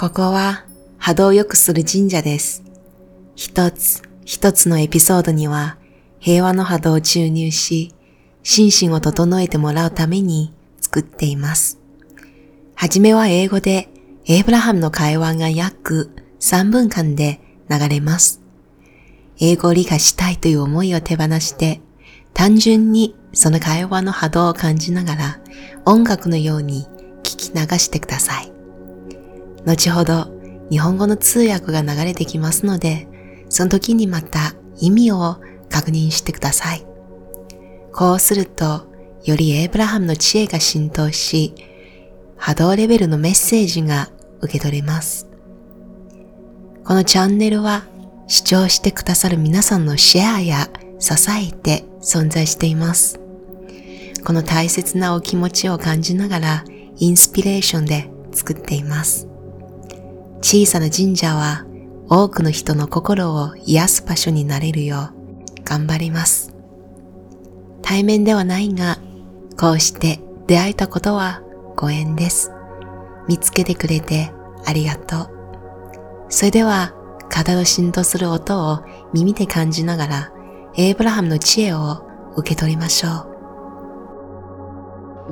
ここは波動を良くする神社です。一つ一つのエピソードには平和の波動を注入し、心身を整えてもらうために作っています。はじめは英語で、エイブラハムの会話が約3分間で流れます。英語を理解したいという思いを手放して、単純にその会話の波動を感じながら音楽のように聞き流してください。後ほど日本語の通訳が流れてきますので、その時にまた意味を確認してください。こうすると、よりエイブラハムの知恵が浸透し、波動レベルのメッセージが受け取れます。このチャンネルは視聴してくださる皆さんのシェアや支えて存在しています。この大切なお気持ちを感じながらインスピレーションで作っています。小さな神社は多くの人の心を癒す場所になれるよう頑張ります。対面ではないが、こうして出会えたことはご縁です。見つけてくれてありがとう。それでは、体を振動する音を耳で感じながら、エイブラハムの知恵を受け取りましょう。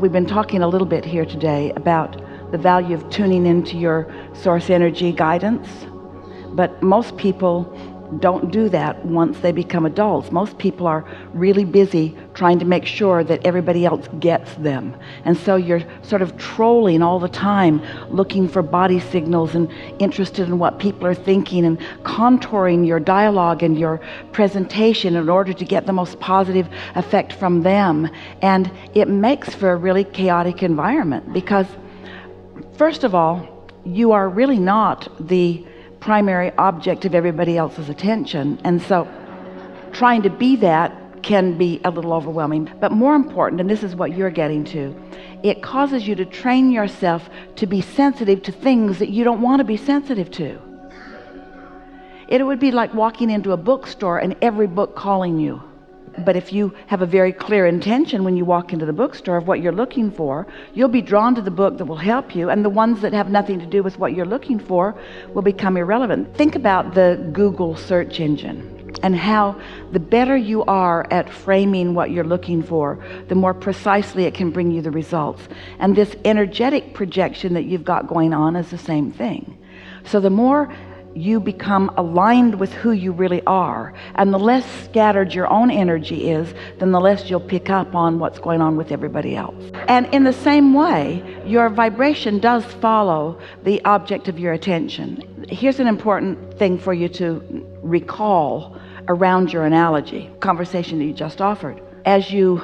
We've been talking a little bit here today about the value of tuning into your source energy guidance. But most people don't do that once they become adults. Most people are really busy trying to make sure that everybody else gets them. And so you're sort of trolling all the time, looking for body signals and interested in what people are thinking and contouring your dialogue and your presentation in order to get the most positive effect from them. And it makes for a really chaotic environment because, first of all, you are really not the primary object of everybody else's attention. And so trying to be that can be a little overwhelming. But more important, and this is what you're getting to, it causes you to train yourself to be sensitive to things that you don't want to be sensitive to. It would be like walking into a bookstore and every book calling you. But if you have a very clear intention when you walk into the bookstore of what you're looking for, you'll be drawn to the book that will help you, and the ones that have nothing to do with what you're looking for will become irrelevant. Think about the Google search engine and how the better you are at framing what you're looking for, the more precisely it can bring you the results. And this energetic projection that you've got going on is the same thing. So the more you become aligned with who you really are. And the less scattered your own energy is, then the less you'll pick up on what's going on with everybody else. And in the same way, your vibration does follow the object of your attention. Here's an important thing for you to recall around your analogy, conversation that you just offered. As you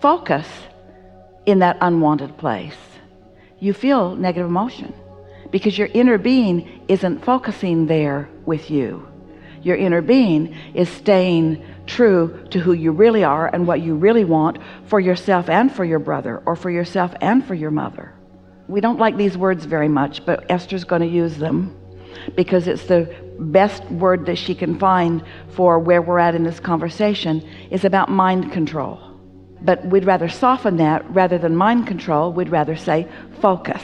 focus in that unwanted place, you feel negative emotion because your inner being isn't focusing there with you. Your inner being is staying true to who you really are and what you really want for yourself and for your brother, or for yourself and for your mother. We don't like these words very much, but Esther's going to use them because it's the best word that she can find for where we're at in this conversation is about mind control. But we'd rather soften that rather than mind control, we'd rather say focus.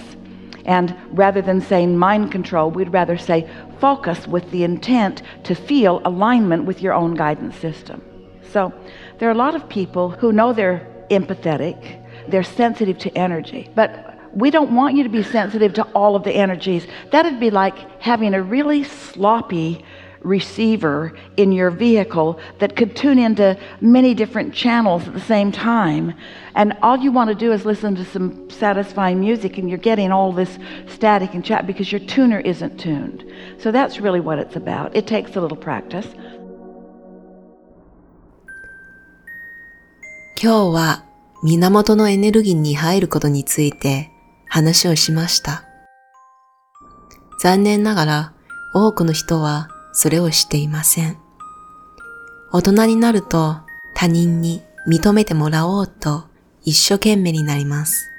And rather than saying mind control, we'd rather say focus with the intent to feel alignment with your own guidance system. So there are a lot of people who know they're empathetic, they're sensitive to energy, but we don't want you to be sensitive to all of the energies. That'd be like having a really sloppy receiver in your vehicle that could tune into many different channels at the same time. And all you want to do is listen to some satisfying music, and you're getting all this static and chat because your tuner isn't tuned. So that's really what it's about. It takes a little practice. 今日は源のエネルギーに入ることについて話をしました。残念ながら多くの人は それをしていません。大人になると他人に認めてもらおうと一生懸命になります。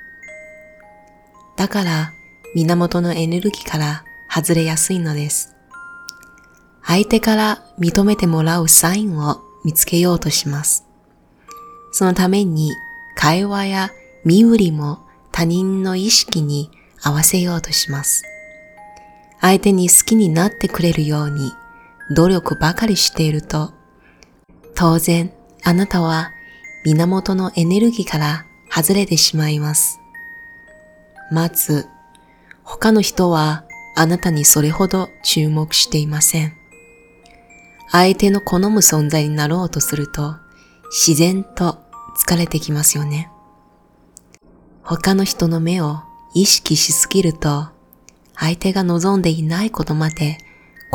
だから源のエネルギーから外れやすいのです。相手から認めてもらうサインを見つけようとします。そのために会話や身振りも他人の意識に合わせようとします。相手に好きになってくれるように努力ばかりしていると、当然あなたは源のエネルギーから外れてしまいます。まず、他の人はあなたにそれほど注目していません。相手の好む存在になろうとすると自然と疲れてきますよね。他の人の目を意識しすぎると相手が望んでいないことまで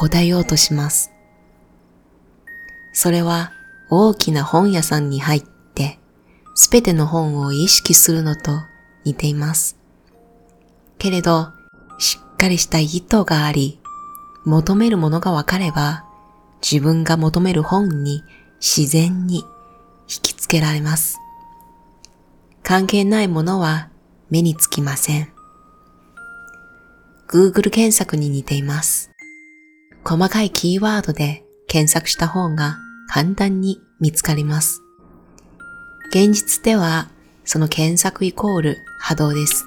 答えようとします。それは大きな本屋さんに入ってすべての本を意識するのと似ています。けれど、しっかりした意図があり、求めるものがわかれば、自分が求める本に自然に引きつけられます。関係ないものは目につきません。Google 検索に似ています。細かいキーワードで検索した方が簡単に見つかります。現実ではその検索イコール波動です。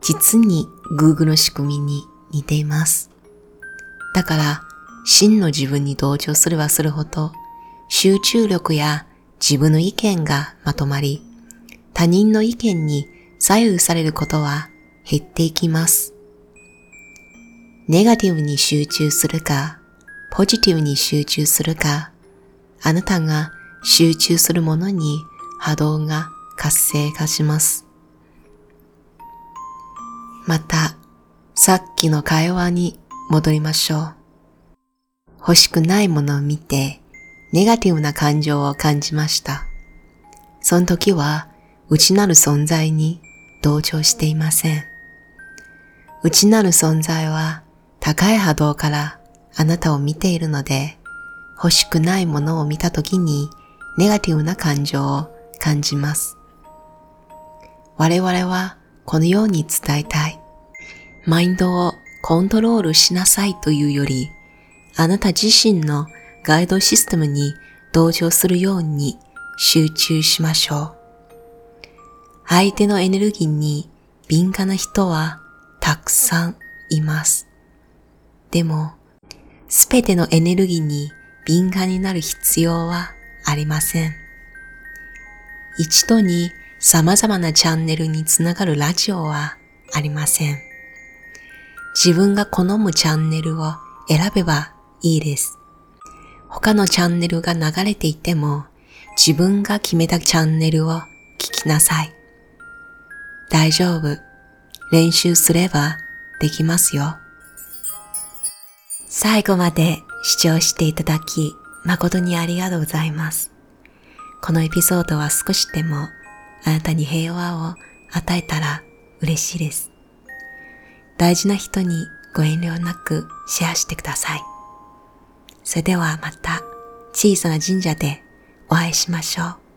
実に Google の仕組みに似ています。だから真の自分に同調すればするほど集中力や自分の意見がまとまり他人の意見に左右されることは減っていきます。ネガティブに集中するか、ポジティブに集中するか、あなたが集中するものに波動が活性化します。また、さっきの会話に戻りましょう。欲しくないものを見て、ネガティブな感情を感じました。その時は、内なる存在に同調していません。内なる存在は高い波動からあなたを見ているので、欲しくないものを見たときにネガティブな感情を感じます。我々はこのように伝えたい。マインドをコントロールしなさいというより、あなた自身のガイドシステムに同情するように集中しましょう。相手のエネルギーに敏感な人はたくさんいます。でも、すべてのエネルギーに敏感になる必要はありません。一度に様々なチャンネルにつながるラジオはありません。自分が好むチャンネルを選べばいいです。他のチャンネルが流れていても自分が決めたチャンネルを聞きなさい。大丈夫。練習すればできますよ。最後まで視聴していただき誠にありがとうございます。このエピソードは少しでもあなたに平和を与えたら嬉しいです。大事な人にご遠慮なくシェアしてください。それではまた小さな神社でお会いしましょう。